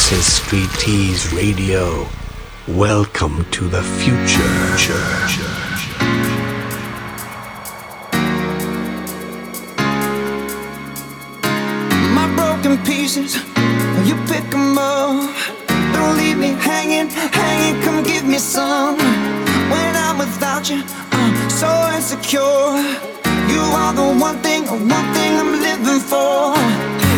This is Street Tease Radio. Welcome to the future. My broken pieces, you pick them up. Don't leave me hanging, hanging, come give me some. When I'm without you, I'm so insecure. You are the one thing, one thing I'm living for.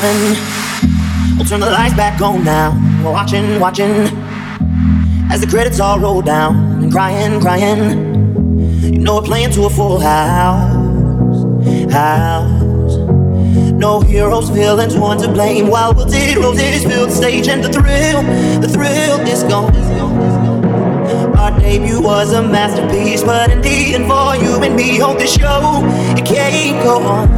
Darling, we'll turn the lights back on now. We're watching, watching as the credits all roll down and crying, crying. You know we're playing to a full house, house. No heroes, villains, one to blame. While wilted roses fill the stage, and the thrill, the thrill is gone. Our debut was a masterpiece, but in the end, for you and me on this show, it can't go on.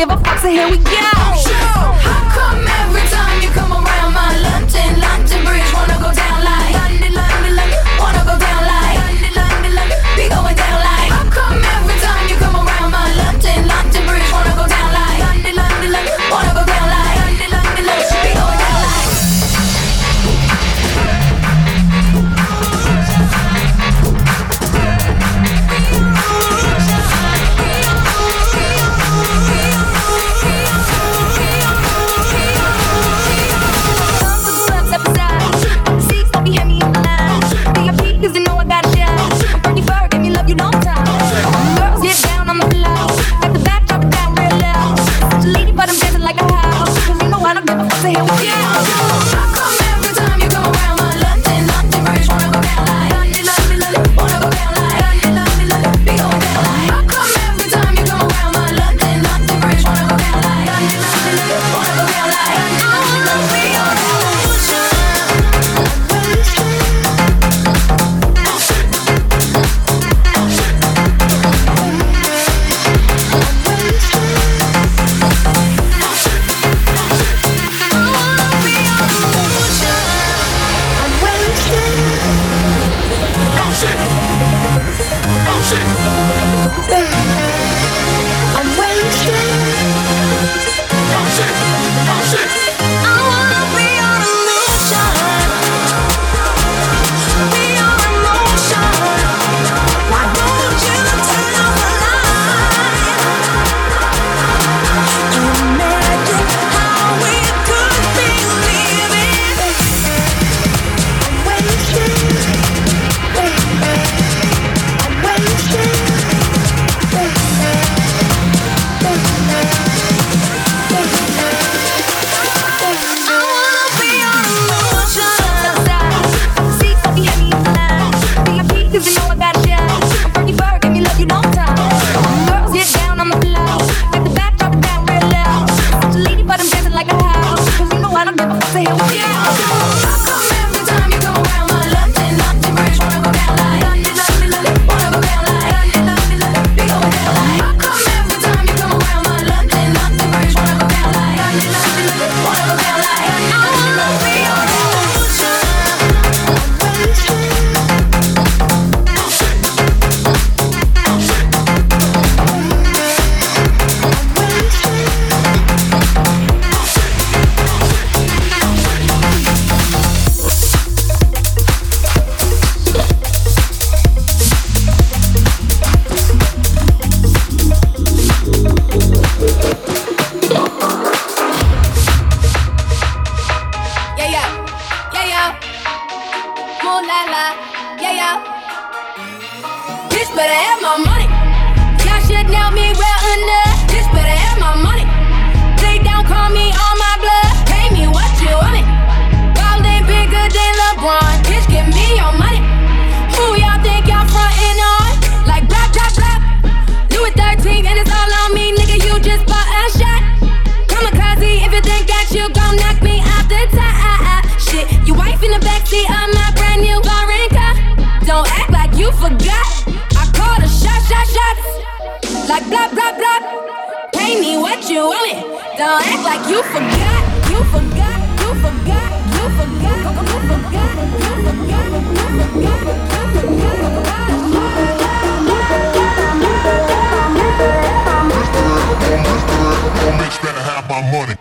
give a fuck, so here we go. Don't act like you forgot. You forgot. You forgot. You forgot. You forgot. You forgot. You forgot. Bitch better have my money. out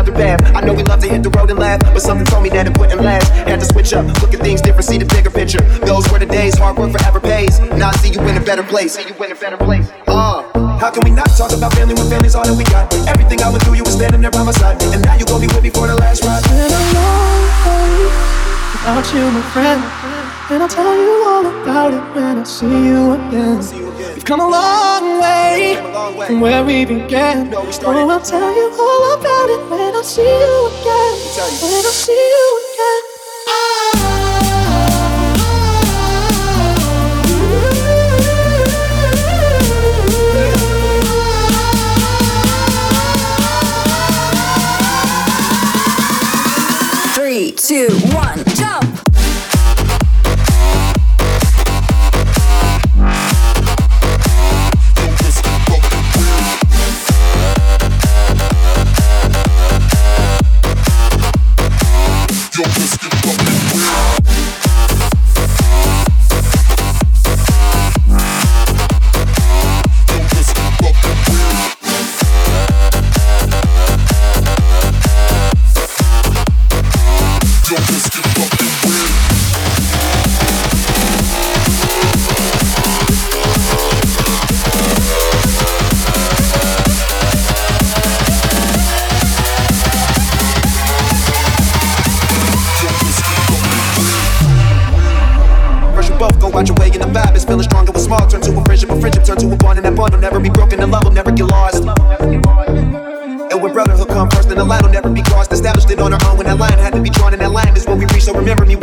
Another bath. I know we love to hit the road and laugh, but something told me that it wouldn't last. Had to switch up, look at things different, see the bigger picture. Those were the days, hard work forever pays. Now I see you in a better place. See you in a better place. Uh, how can we not talk about family when family's all that we got? Everything I went through, you were standing there by my side, and now you gon' be with me for the last ride. Been a long way without you, my friend, and I'll tell you all about it when I see you again. We've come a long way from where we began. Oh, I'll tell you all about it when I see you again. When I see you again. Three, two, one,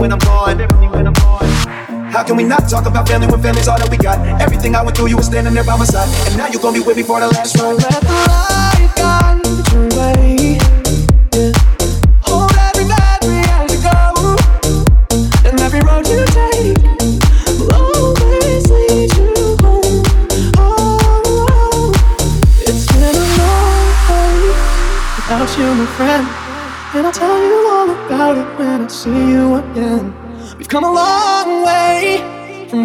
when I'm gone. How can we not talk about family when family's all that we got? Everything I went through, you were standing there by my side. And now you gon' be with me for the last ride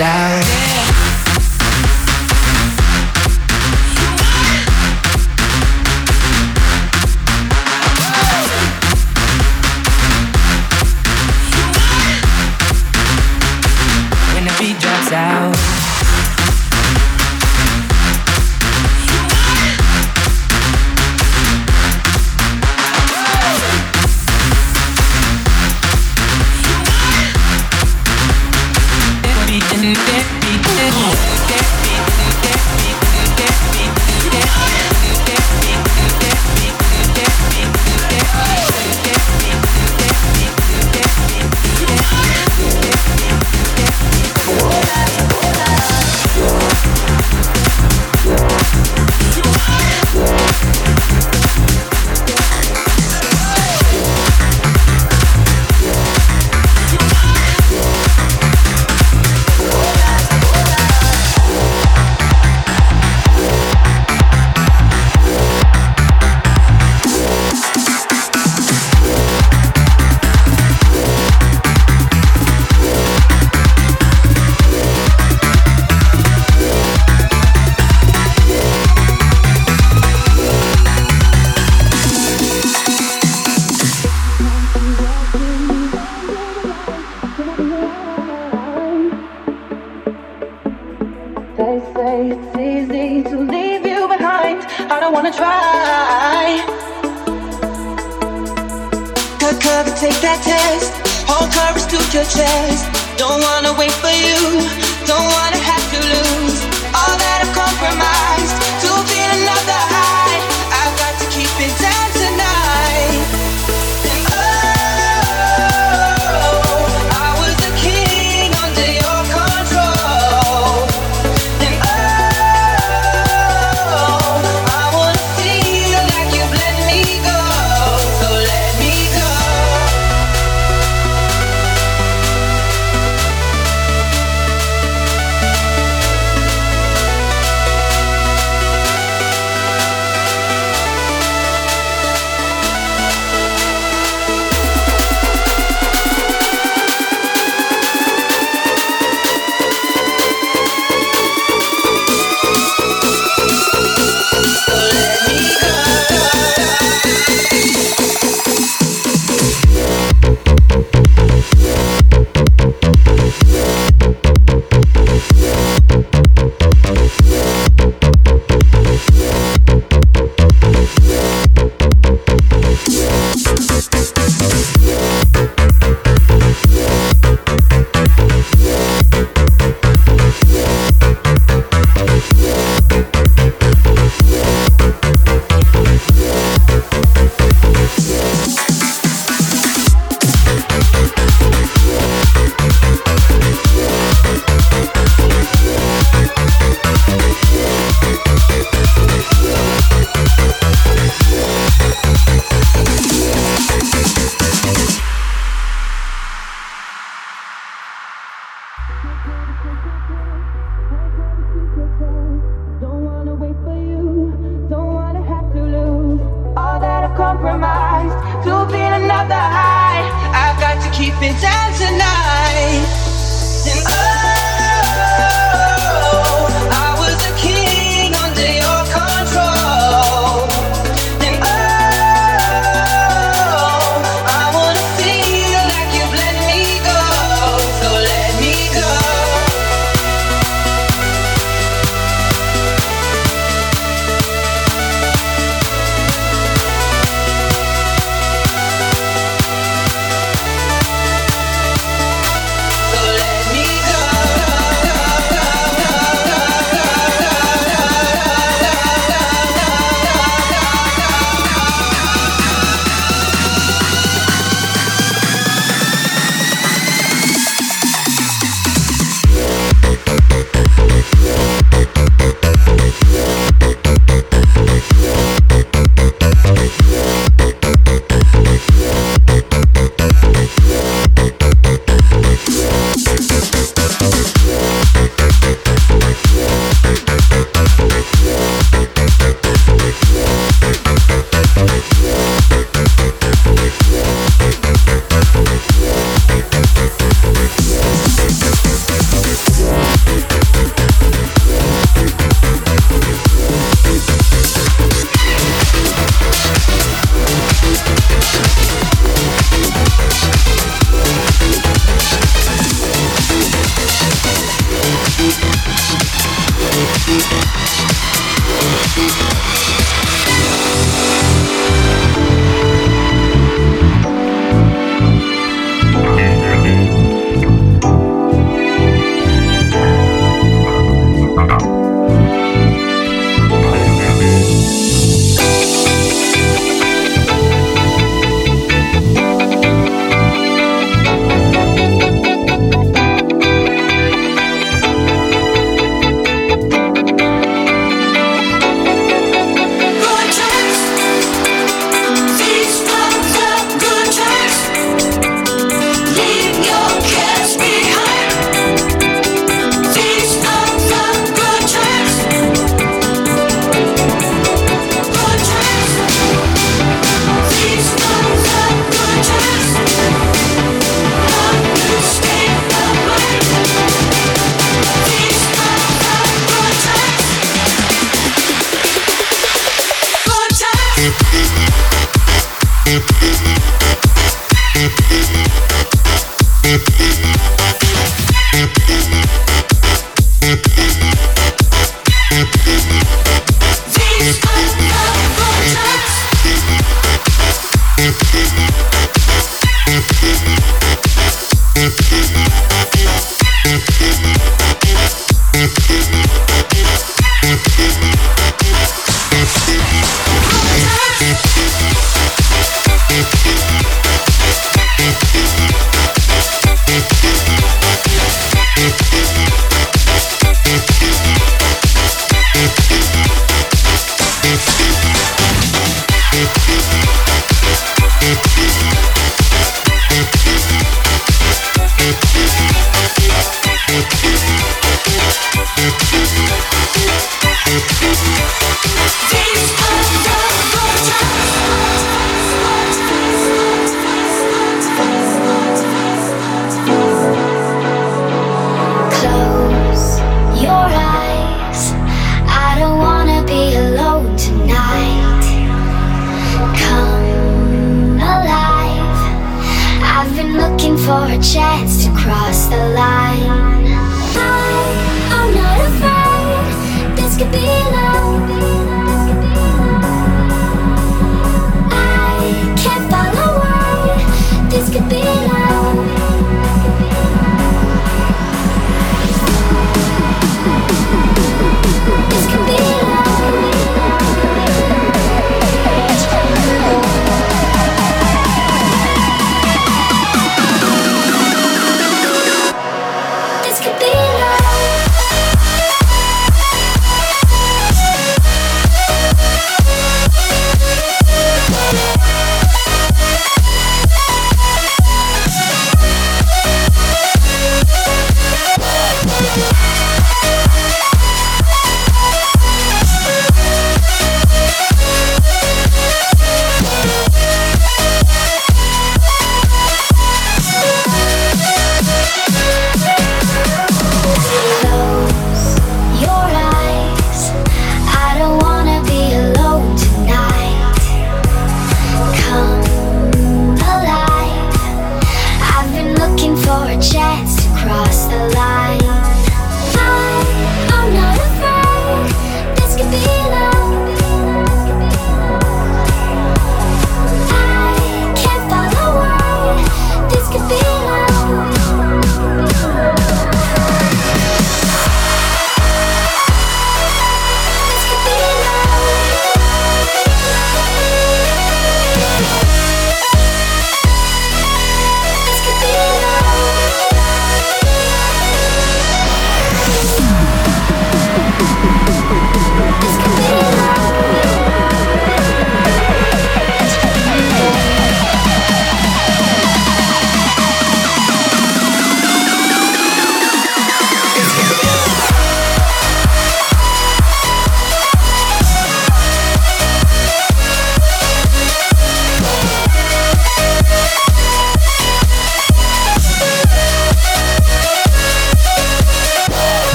The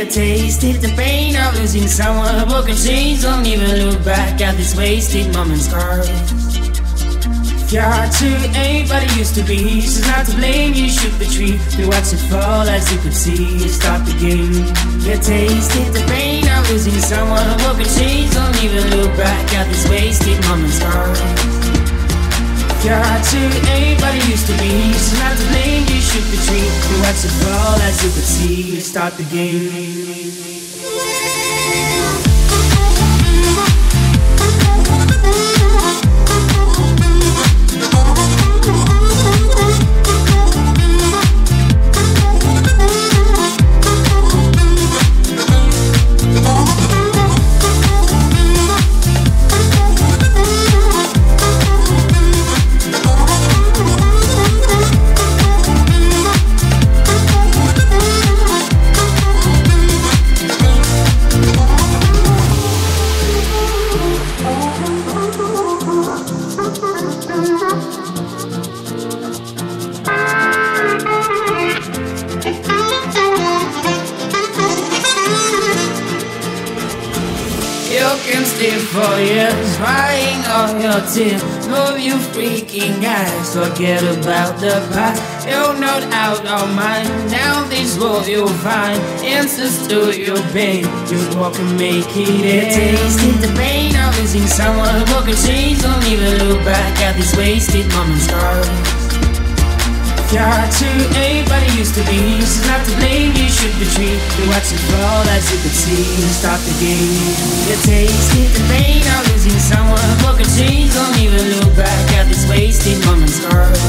You tasted the pain of losing someone. Broken chains don't even look back at this wasted moment's scars. You're to anybody used to be. She's not to blame. You shook the tree. We watched it fall as you could see. You stopped the game. You tasted the pain of losing someone. Broken chains don't even look back at this wasted moment's scars. You're to anybody used to be. She's not to blame. You shook the tree. We watched it fall as you could see. You start the game. Forget about the past. You'll not out of mind. Now this world you'll find answers to your pain. Just walk and make it end. Tasted the pain of losing someone. Broken chains, don't even look back at these wasted moments. You're to anybody used to be. She's not to blame. You should tree. You watch it fall as you could see. Stop the game. You tasted the pain of losing someone. Broken chains don't even look back at this wasted moment's scars.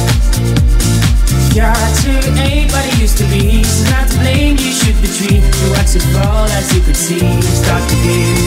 You're to anybody used to be. She's not to blame. You should tree. You watch it fall as you could see. Stop the game.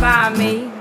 by me.